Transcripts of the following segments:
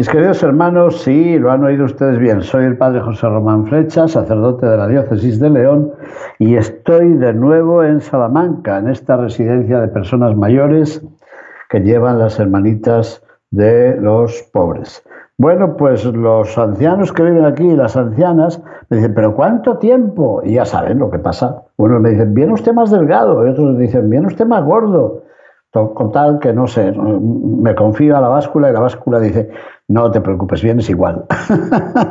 Mis queridos hermanos, sí, lo han oído ustedes bien. Soy el padre José Román Flecha, sacerdote de la diócesis de León, y estoy de nuevo en Salamanca, en esta residencia de personas mayores que llevan las hermanitas de los pobres. Bueno, pues los ancianos que viven aquí las ancianas me dicen, pero ¿cuánto tiempo? Y ya saben lo que pasa. Unos me dicen, viene usted más delgado, y otros dicen, viene usted más gordo. Con tal que no sé, me confío a la báscula y la báscula dice, no te preocupes, vienes igual.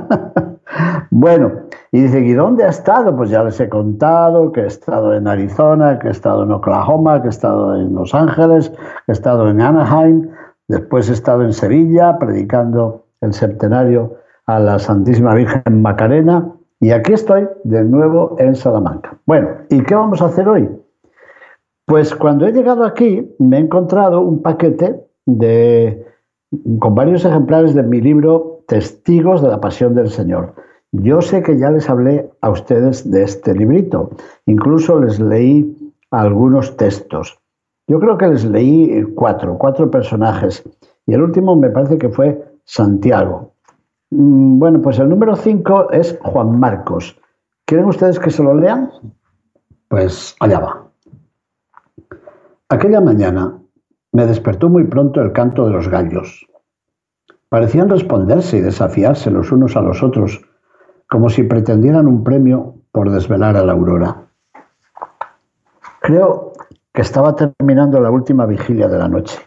bueno, y dice, ¿y dónde ha estado? Pues ya les he contado que he estado en Arizona, que he estado en Oklahoma, que he estado en Los Ángeles, que he estado en Anaheim, después he estado en Sevilla predicando el septenario a la Santísima Virgen Macarena y aquí estoy de nuevo en Salamanca. Bueno, ¿y qué vamos a hacer hoy? Pues cuando he llegado aquí me he encontrado un paquete de, con varios ejemplares de mi libro Testigos de la Pasión del Señor. Yo sé que ya les hablé a ustedes de este librito, incluso les leí algunos textos. Yo creo que les leí cuatro, cuatro personajes, y el último me parece que fue Santiago. Mm, bueno, pues el número cinco es Juan Marcos. ¿Quieren ustedes que se lo lean? Pues allá va. Aquella mañana me despertó muy pronto el canto de los gallos. Parecían responderse y desafiarse los unos a los otros, como si pretendieran un premio por desvelar a la aurora. Creo que estaba terminando la última vigilia de la noche.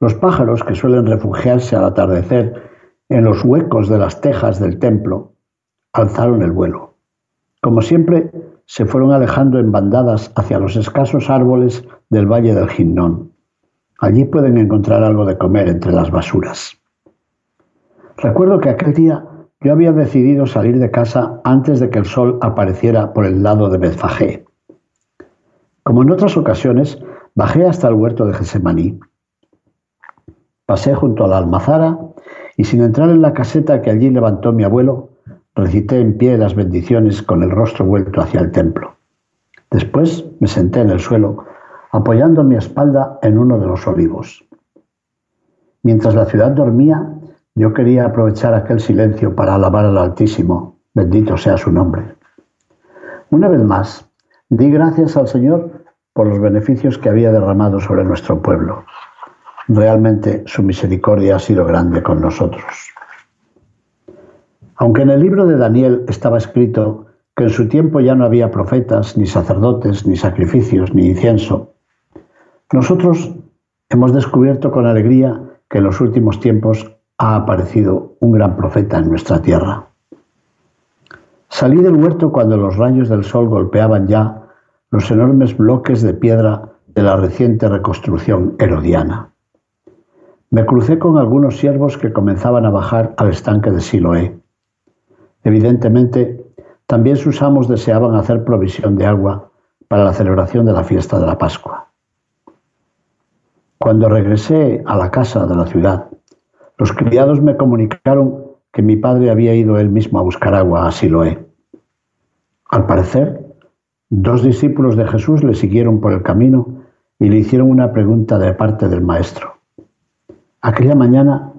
Los pájaros que suelen refugiarse al atardecer en los huecos de las tejas del templo alzaron el vuelo. Como siempre, se fueron alejando en bandadas hacia los escasos árboles del valle del Ginnón. Allí pueden encontrar algo de comer entre las basuras. Recuerdo que aquel día yo había decidido salir de casa antes de que el sol apareciera por el lado de Betfagé. Como en otras ocasiones, bajé hasta el huerto de Gesemaní. Pasé junto a la almazara y sin entrar en la caseta que allí levantó mi abuelo, recité en pie las bendiciones con el rostro vuelto hacia el templo. Después me senté en el suelo, apoyando mi espalda en uno de los olivos. Mientras la ciudad dormía, yo quería aprovechar aquel silencio para alabar al Altísimo, bendito sea su nombre. Una vez más, di gracias al Señor por los beneficios que había derramado sobre nuestro pueblo. Realmente su misericordia ha sido grande con nosotros. Aunque en el libro de Daniel estaba escrito que en su tiempo ya no había profetas, ni sacerdotes, ni sacrificios, ni incienso, nosotros hemos descubierto con alegría que en los últimos tiempos ha aparecido un gran profeta en nuestra tierra. Salí del huerto cuando los rayos del sol golpeaban ya los enormes bloques de piedra de la reciente reconstrucción herodiana. Me crucé con algunos siervos que comenzaban a bajar al estanque de Siloé. Evidentemente, también sus amos deseaban hacer provisión de agua para la celebración de la fiesta de la Pascua. Cuando regresé a la casa de la ciudad, los criados me comunicaron que mi padre había ido él mismo a buscar agua a Siloé. Al parecer, dos discípulos de Jesús le siguieron por el camino y le hicieron una pregunta de parte del maestro. Aquella mañana,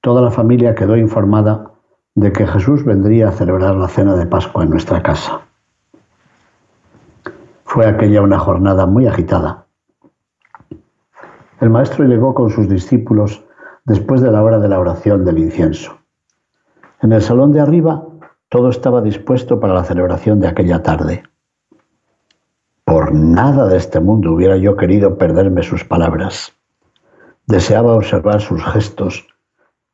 toda la familia quedó informada de que Jesús vendría a celebrar la cena de Pascua en nuestra casa. Fue aquella una jornada muy agitada. El maestro llegó con sus discípulos después de la hora de la oración del incienso. En el salón de arriba todo estaba dispuesto para la celebración de aquella tarde. Por nada de este mundo hubiera yo querido perderme sus palabras. Deseaba observar sus gestos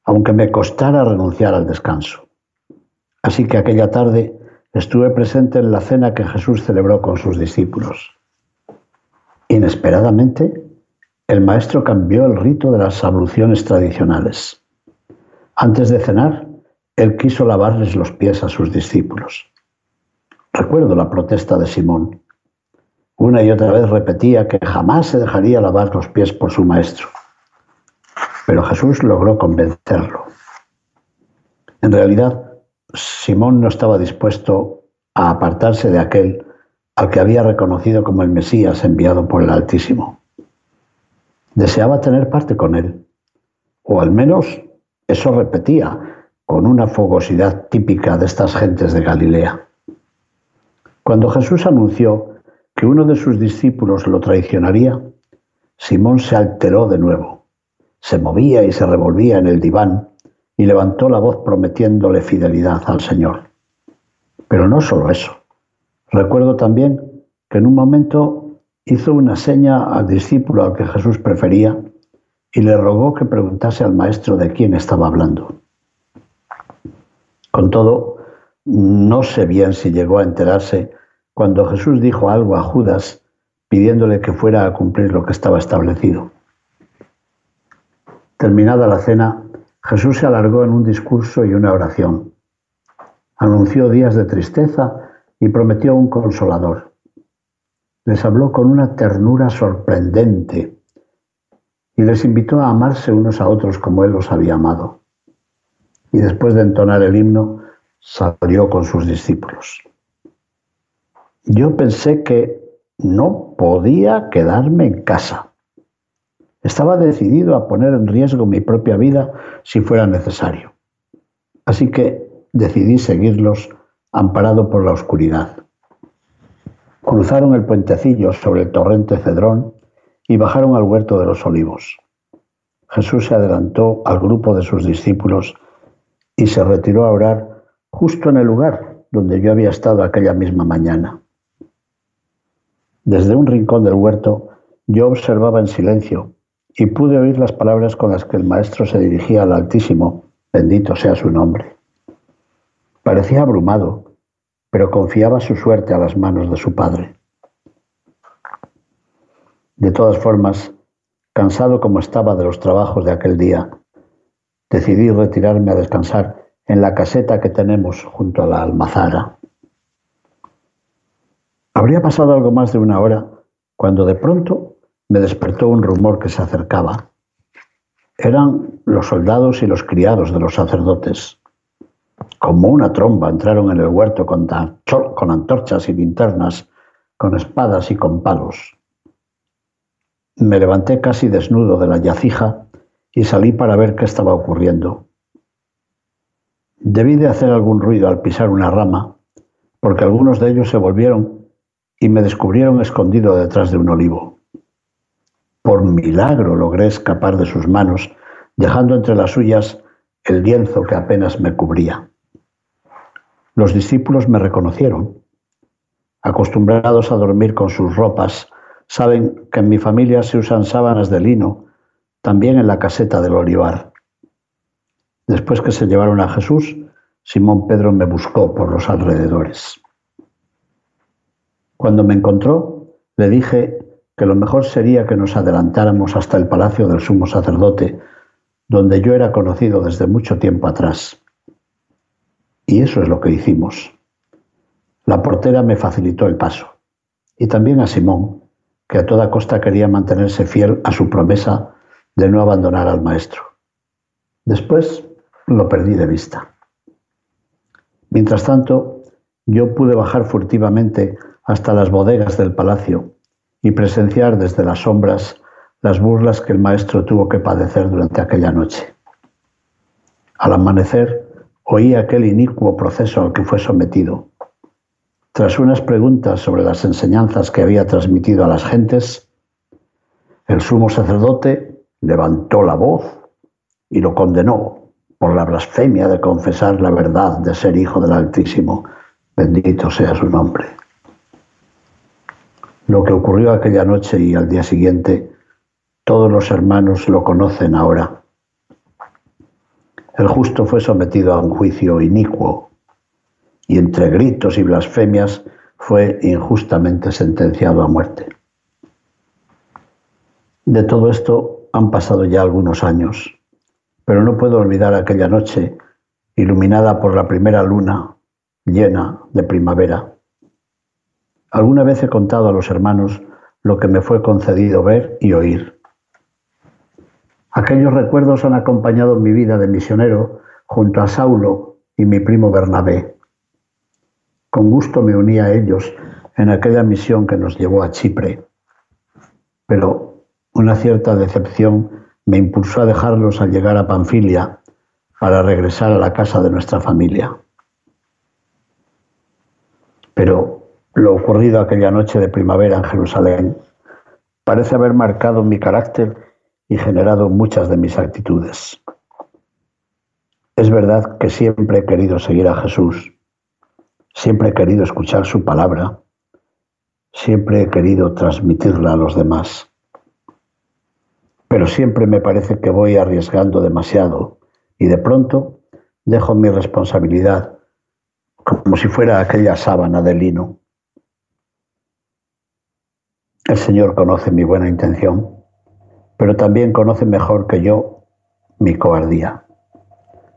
aunque me costara renunciar al descanso. Así que aquella tarde estuve presente en la cena que Jesús celebró con sus discípulos. Inesperadamente, el maestro cambió el rito de las abluciones tradicionales. Antes de cenar, él quiso lavarles los pies a sus discípulos. Recuerdo la protesta de Simón. Una y otra vez repetía que jamás se dejaría lavar los pies por su maestro. Pero Jesús logró convencerlo. En realidad, Simón no estaba dispuesto a apartarse de aquel al que había reconocido como el Mesías enviado por el Altísimo. Deseaba tener parte con él, o al menos eso repetía con una fogosidad típica de estas gentes de Galilea. Cuando Jesús anunció que uno de sus discípulos lo traicionaría, Simón se alteró de nuevo, se movía y se revolvía en el diván y levantó la voz prometiéndole fidelidad al Señor. Pero no solo eso. Recuerdo también que en un momento hizo una seña al discípulo al que Jesús prefería y le rogó que preguntase al maestro de quién estaba hablando. Con todo, no sé bien si llegó a enterarse cuando Jesús dijo algo a Judas pidiéndole que fuera a cumplir lo que estaba establecido. Terminada la cena, Jesús se alargó en un discurso y una oración. Anunció días de tristeza y prometió un consolador les habló con una ternura sorprendente y les invitó a amarse unos a otros como Él los había amado. Y después de entonar el himno, salió con sus discípulos. Yo pensé que no podía quedarme en casa. Estaba decidido a poner en riesgo mi propia vida si fuera necesario. Así que decidí seguirlos amparado por la oscuridad. Cruzaron el puentecillo sobre el torrente Cedrón y bajaron al huerto de los olivos. Jesús se adelantó al grupo de sus discípulos y se retiró a orar justo en el lugar donde yo había estado aquella misma mañana. Desde un rincón del huerto yo observaba en silencio y pude oír las palabras con las que el Maestro se dirigía al Altísimo, bendito sea su nombre. Parecía abrumado pero confiaba su suerte a las manos de su padre. De todas formas, cansado como estaba de los trabajos de aquel día, decidí retirarme a descansar en la caseta que tenemos junto a la almazara. Habría pasado algo más de una hora cuando de pronto me despertó un rumor que se acercaba. Eran los soldados y los criados de los sacerdotes como una tromba, entraron en el huerto con, con antorchas y linternas, con espadas y con palos. Me levanté casi desnudo de la yacija y salí para ver qué estaba ocurriendo. Debí de hacer algún ruido al pisar una rama, porque algunos de ellos se volvieron y me descubrieron escondido detrás de un olivo. Por milagro logré escapar de sus manos, dejando entre las suyas el lienzo que apenas me cubría. Los discípulos me reconocieron. Acostumbrados a dormir con sus ropas, saben que en mi familia se usan sábanas de lino, también en la caseta del olivar. Después que se llevaron a Jesús, Simón Pedro me buscó por los alrededores. Cuando me encontró, le dije que lo mejor sería que nos adelantáramos hasta el palacio del sumo sacerdote, donde yo era conocido desde mucho tiempo atrás. Y eso es lo que hicimos. La portera me facilitó el paso. Y también a Simón, que a toda costa quería mantenerse fiel a su promesa de no abandonar al maestro. Después lo perdí de vista. Mientras tanto, yo pude bajar furtivamente hasta las bodegas del palacio y presenciar desde las sombras las burlas que el maestro tuvo que padecer durante aquella noche. Al amanecer, oí aquel inicuo proceso al que fue sometido. Tras unas preguntas sobre las enseñanzas que había transmitido a las gentes, el sumo sacerdote levantó la voz y lo condenó por la blasfemia de confesar la verdad de ser hijo del Altísimo. Bendito sea su nombre. Lo que ocurrió aquella noche y al día siguiente, todos los hermanos lo conocen ahora el justo fue sometido a un juicio inicuo y entre gritos y blasfemias fue injustamente sentenciado a muerte. De todo esto han pasado ya algunos años, pero no puedo olvidar aquella noche iluminada por la primera luna llena de primavera. Alguna vez he contado a los hermanos lo que me fue concedido ver y oír. Aquellos recuerdos han acompañado mi vida de misionero junto a Saulo y mi primo Bernabé. Con gusto me uní a ellos en aquella misión que nos llevó a Chipre. Pero una cierta decepción me impulsó a dejarlos al llegar a Panfilia para regresar a la casa de nuestra familia. Pero lo ocurrido aquella noche de primavera en Jerusalén parece haber marcado mi carácter y generado muchas de mis actitudes. Es verdad que siempre he querido seguir a Jesús, siempre he querido escuchar su palabra, siempre he querido transmitirla a los demás, pero siempre me parece que voy arriesgando demasiado y de pronto dejo mi responsabilidad como si fuera aquella sábana de lino. El Señor conoce mi buena intención, pero también conoce mejor que yo mi cobardía.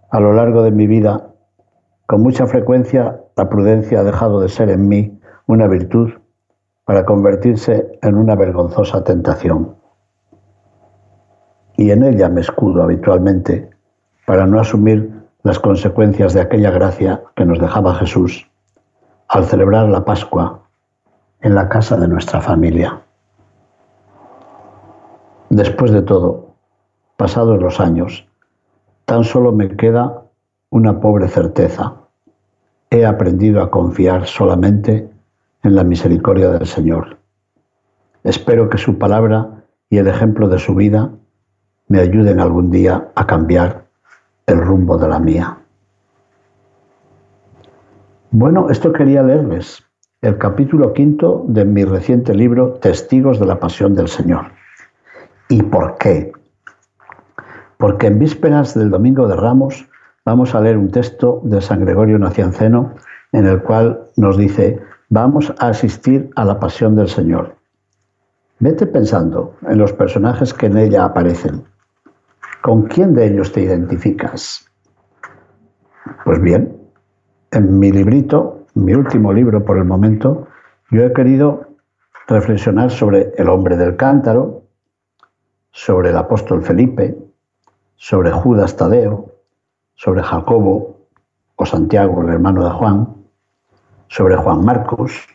A lo largo de mi vida, con mucha frecuencia, la prudencia ha dejado de ser en mí una virtud para convertirse en una vergonzosa tentación. Y en ella me escudo habitualmente para no asumir las consecuencias de aquella gracia que nos dejaba Jesús al celebrar la Pascua en la casa de nuestra familia. Después de todo, pasados los años, tan solo me queda una pobre certeza. He aprendido a confiar solamente en la misericordia del Señor. Espero que su palabra y el ejemplo de su vida me ayuden algún día a cambiar el rumbo de la mía. Bueno, esto quería leerles, el capítulo quinto de mi reciente libro Testigos de la Pasión del Señor. ¿Y por qué? Porque en vísperas del Domingo de Ramos vamos a leer un texto de San Gregorio Nacianceno en el cual nos dice, vamos a asistir a la Pasión del Señor. Vete pensando en los personajes que en ella aparecen ¿Con quién de ellos te identificas? Pues bien, en mi librito, mi último libro por el momento, yo he querido reflexionar sobre el hombre del cántaro, sobre el apóstol Felipe, sobre Judas Tadeo, sobre Jacobo o Santiago, el hermano de Juan, sobre Juan Marcos,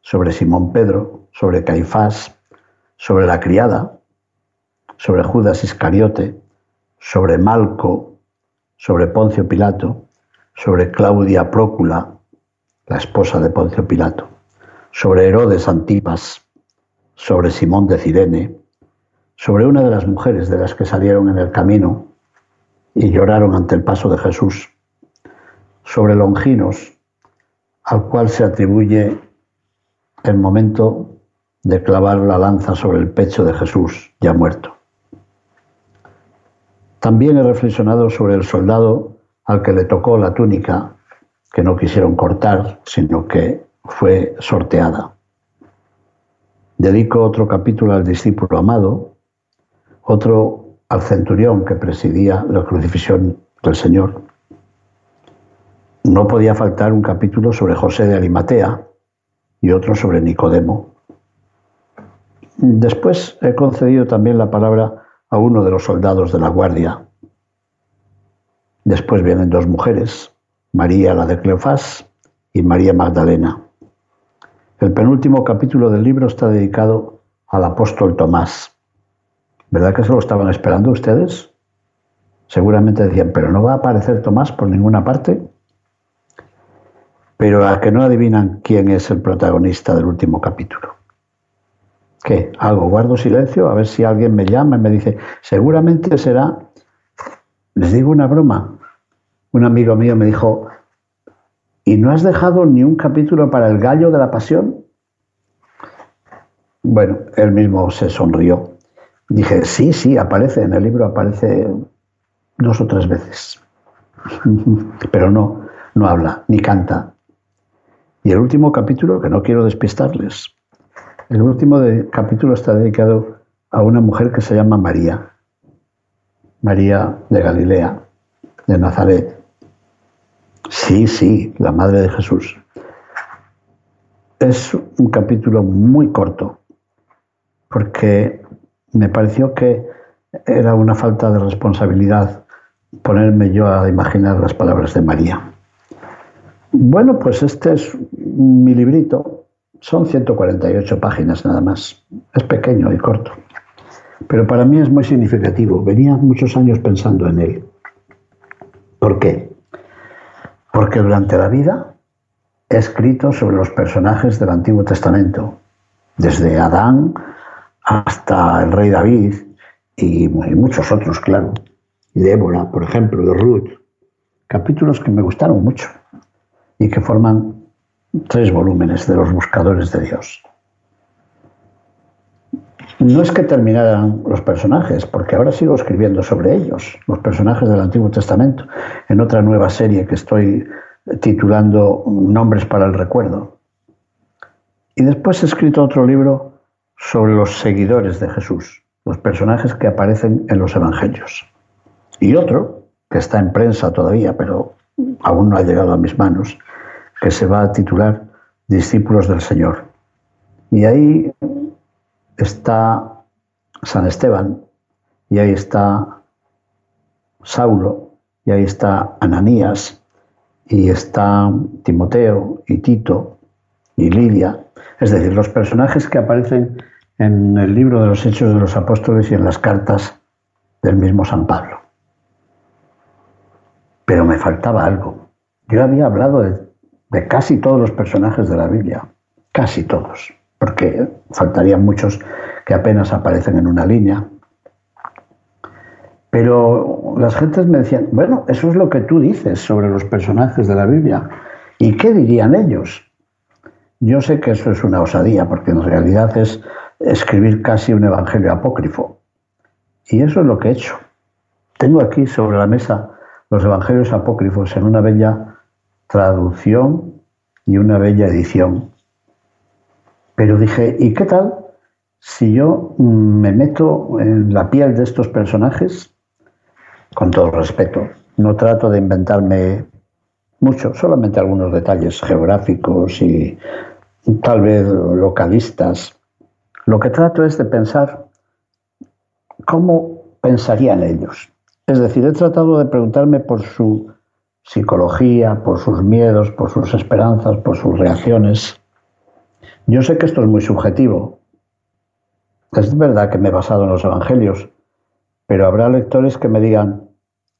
sobre Simón Pedro, sobre Caifás, sobre la criada, sobre Judas Iscariote, sobre Malco, sobre Poncio Pilato, sobre Claudia Prócula, la esposa de Poncio Pilato, sobre Herodes Antipas, sobre Simón de Cirene, sobre una de las mujeres de las que salieron en el camino y lloraron ante el paso de Jesús, sobre Longinos, al cual se atribuye el momento de clavar la lanza sobre el pecho de Jesús ya muerto. También he reflexionado sobre el soldado al que le tocó la túnica, que no quisieron cortar, sino que fue sorteada. Dedico otro capítulo al discípulo amado, otro al centurión que presidía la crucifixión del Señor. No podía faltar un capítulo sobre José de Arimatea y otro sobre Nicodemo. Después he concedido también la palabra a uno de los soldados de la guardia. Después vienen dos mujeres, María la de Cleofás y María Magdalena. El penúltimo capítulo del libro está dedicado al apóstol Tomás. ¿Verdad que se lo estaban esperando ustedes? Seguramente decían, pero no va a aparecer Tomás por ninguna parte. Pero a que no adivinan quién es el protagonista del último capítulo. ¿Qué? Hago, guardo silencio, a ver si alguien me llama y me dice, seguramente será, les digo una broma, un amigo mío me dijo, ¿y no has dejado ni un capítulo para el gallo de la pasión? Bueno, él mismo se sonrió. Dije, sí, sí, aparece, en el libro aparece dos o tres veces, pero no, no habla, ni canta. Y el último capítulo, que no quiero despistarles, el último capítulo está dedicado a una mujer que se llama María, María de Galilea, de Nazaret. Sí, sí, la madre de Jesús. Es un capítulo muy corto, porque me pareció que era una falta de responsabilidad ponerme yo a imaginar las palabras de María. Bueno, pues este es mi librito. Son 148 páginas nada más. Es pequeño y corto. Pero para mí es muy significativo. Venía muchos años pensando en él. ¿Por qué? Porque durante la vida he escrito sobre los personajes del Antiguo Testamento, desde Adán hasta el rey David y muchos otros, claro. Y Débora, por ejemplo, de Ruth. Capítulos que me gustaron mucho y que forman tres volúmenes de los buscadores de Dios. No es que terminaran los personajes, porque ahora sigo escribiendo sobre ellos, los personajes del Antiguo Testamento, en otra nueva serie que estoy titulando Nombres para el Recuerdo. Y después he escrito otro libro sobre los seguidores de Jesús, los personajes que aparecen en los Evangelios. Y otro, que está en prensa todavía, pero aún no ha llegado a mis manos, que se va a titular Discípulos del Señor. Y ahí está San Esteban, y ahí está Saulo, y ahí está Ananías, y está Timoteo y Tito y Lidia, es decir, los personajes que aparecen en el libro de los Hechos de los Apóstoles y en las cartas del mismo San Pablo. Pero me faltaba algo. Yo había hablado de, casi todos los personajes de la Biblia, casi todos, porque faltarían muchos que apenas aparecen en una línea. Pero las gentes me decían, bueno, eso es lo que tú dices sobre los personajes de la Biblia. ¿Y qué dirían ellos? Yo sé que eso es una osadía, porque en realidad es escribir casi un evangelio apócrifo. Y eso es lo que he hecho. Tengo aquí sobre la mesa los evangelios apócrifos en una bella traducción y una bella edición. Pero dije, ¿y qué tal si yo me meto en la piel de estos personajes? Con todo respeto, no trato de inventarme mucho, solamente algunos detalles geográficos y tal vez localistas. Lo que trato es de pensar cómo pensarían ellos. Es decir, he tratado de preguntarme por su psicología, por sus miedos, por sus esperanzas, por sus reacciones. Yo sé que esto es muy subjetivo. Es verdad que me he basado en los evangelios, pero habrá lectores que me digan,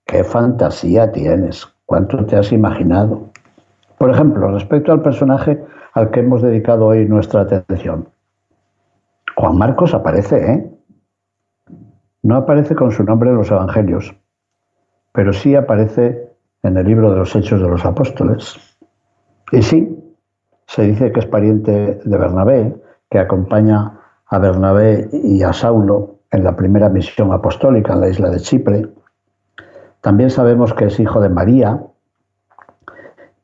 qué fantasía tienes, cuánto te has imaginado. Por ejemplo, respecto al personaje al que hemos dedicado hoy nuestra atención. Juan Marcos aparece, ¿eh? No aparece con su nombre en los Evangelios, pero sí aparece en el libro de los Hechos de los Apóstoles. Y sí, se dice que es pariente de Bernabé, que acompaña a Bernabé y a Saulo en la primera misión apostólica en la isla de Chipre. También sabemos que es hijo de María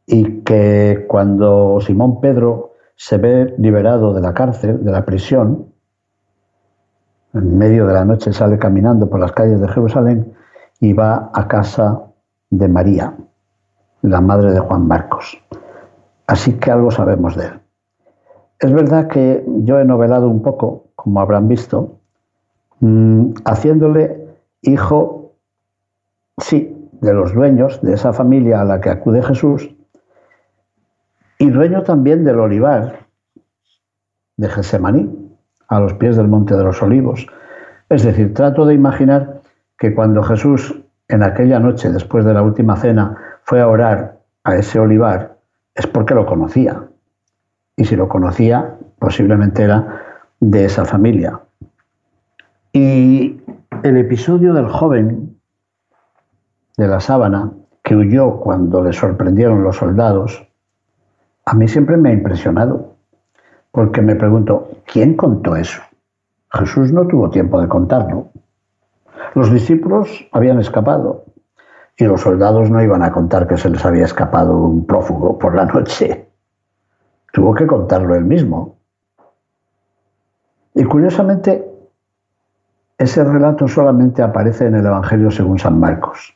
y que cuando Simón Pedro se ve liberado de la cárcel, de la prisión, en medio de la noche sale caminando por las calles de Jerusalén y va a casa de María, la madre de Juan Marcos. Así que algo sabemos de él. Es verdad que yo he novelado un poco, como habrán visto, mm, haciéndole hijo, sí, de los dueños de esa familia a la que acude Jesús, y dueño también del olivar de Gesemaní, a los pies del Monte de los Olivos. Es decir, trato de imaginar que cuando Jesús en aquella noche, después de la última cena, fue a orar a ese olivar, es porque lo conocía. Y si lo conocía, posiblemente era de esa familia. Y el episodio del joven de la sábana, que huyó cuando le sorprendieron los soldados, a mí siempre me ha impresionado porque me pregunto, ¿quién contó eso? Jesús no tuvo tiempo de contarlo. Los discípulos habían escapado y los soldados no iban a contar que se les había escapado un prófugo por la noche. Tuvo que contarlo él mismo. Y curiosamente, ese relato solamente aparece en el Evangelio según San Marcos.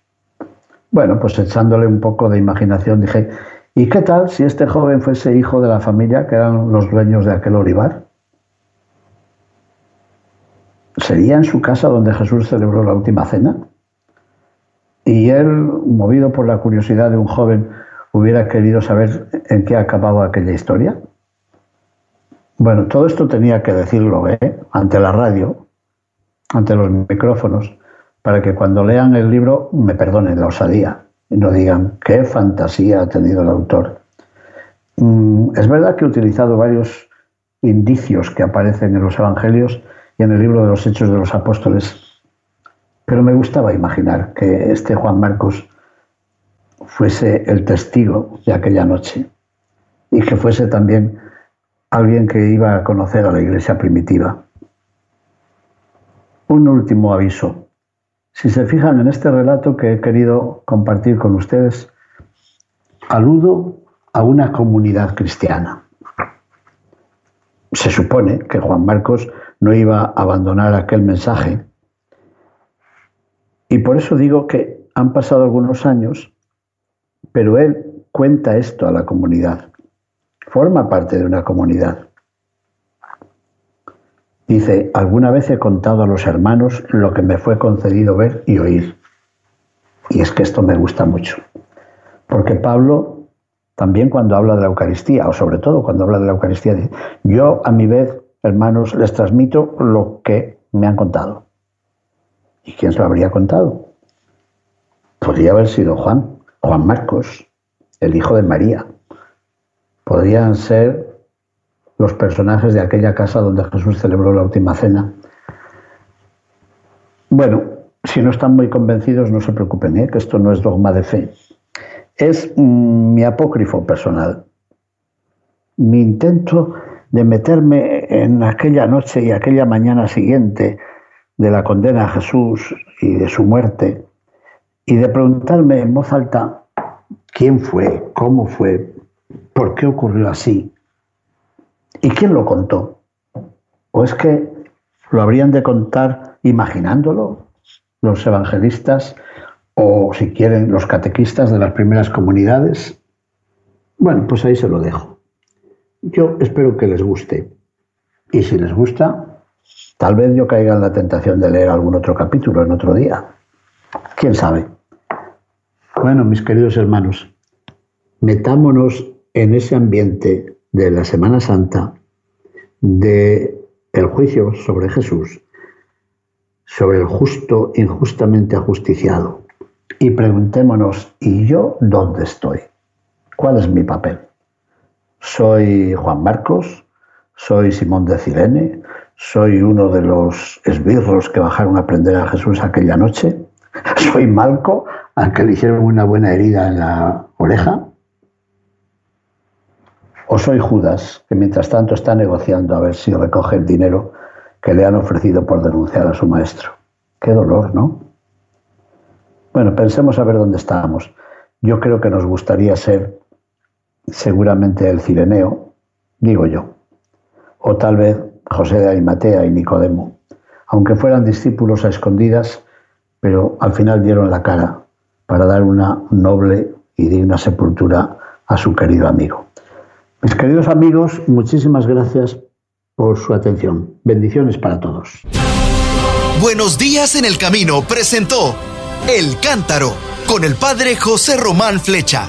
Bueno, pues echándole un poco de imaginación dije, ¿y qué tal si este joven fuese hijo de la familia que eran los dueños de aquel olivar? ¿Sería en su casa donde Jesús celebró la última cena? Y él, movido por la curiosidad de un joven, hubiera querido saber en qué acababa aquella historia. Bueno, todo esto tenía que decirlo ¿eh? ante la radio, ante los micrófonos, para que cuando lean el libro me perdonen la osadía y no digan qué fantasía ha tenido el autor. Mm, es verdad que he utilizado varios indicios que aparecen en los Evangelios y en el libro de los Hechos de los Apóstoles, pero me gustaba imaginar que este Juan Marcos fuese el testigo de aquella noche y que fuese también alguien que iba a conocer a la iglesia primitiva. Un último aviso. Si se fijan en este relato que he querido compartir con ustedes, aludo a una comunidad cristiana. Se supone que Juan Marcos no iba a abandonar aquel mensaje. Y por eso digo que han pasado algunos años, pero él cuenta esto a la comunidad. Forma parte de una comunidad. Dice, alguna vez he contado a los hermanos lo que me fue concedido ver y oír. Y es que esto me gusta mucho. Porque Pablo, también cuando habla de la Eucaristía, o sobre todo cuando habla de la Eucaristía, dice, yo a mi vez, hermanos, les transmito lo que me han contado. ¿Y quién se lo habría contado? Podría haber sido Juan, Juan Marcos, el hijo de María. Podrían ser los personajes de aquella casa donde Jesús celebró la última cena. Bueno, si no están muy convencidos, no se preocupen, ¿eh? que esto no es dogma de fe. Es mm, mi apócrifo personal, mi intento de meterme en aquella noche y aquella mañana siguiente de la condena a Jesús y de su muerte, y de preguntarme en voz alta quién fue, cómo fue, por qué ocurrió así, ¿Y quién lo contó? ¿O es que lo habrían de contar imaginándolo los evangelistas o, si quieren, los catequistas de las primeras comunidades? Bueno, pues ahí se lo dejo. Yo espero que les guste. Y si les gusta, tal vez yo caiga en la tentación de leer algún otro capítulo en otro día. ¿Quién sabe? Bueno, mis queridos hermanos, metámonos en ese ambiente de la Semana Santa, de el juicio sobre Jesús, sobre el justo injustamente ajusticiado. Y preguntémonos, ¿y yo dónde estoy? ¿Cuál es mi papel? ¿Soy Juan Marcos? ¿Soy Simón de Cirene? ¿Soy uno de los esbirros que bajaron a aprender a Jesús aquella noche? ¿Soy Malco, al que le hicieron una buena herida en la oreja? ¿O soy Judas, que mientras tanto está negociando a ver si recoge el dinero que le han ofrecido por denunciar a su maestro? Qué dolor, ¿no? Bueno, pensemos a ver dónde estamos. Yo creo que nos gustaría ser seguramente el Cireneo, digo yo, o tal vez José de Arimatea y Nicodemo, aunque fueran discípulos a escondidas, pero al final dieron la cara para dar una noble y digna sepultura a su querido amigo. Mis queridos amigos, muchísimas gracias por su atención. Bendiciones para todos. Buenos días en el camino presentó El Cántaro con el padre José Román Flecha.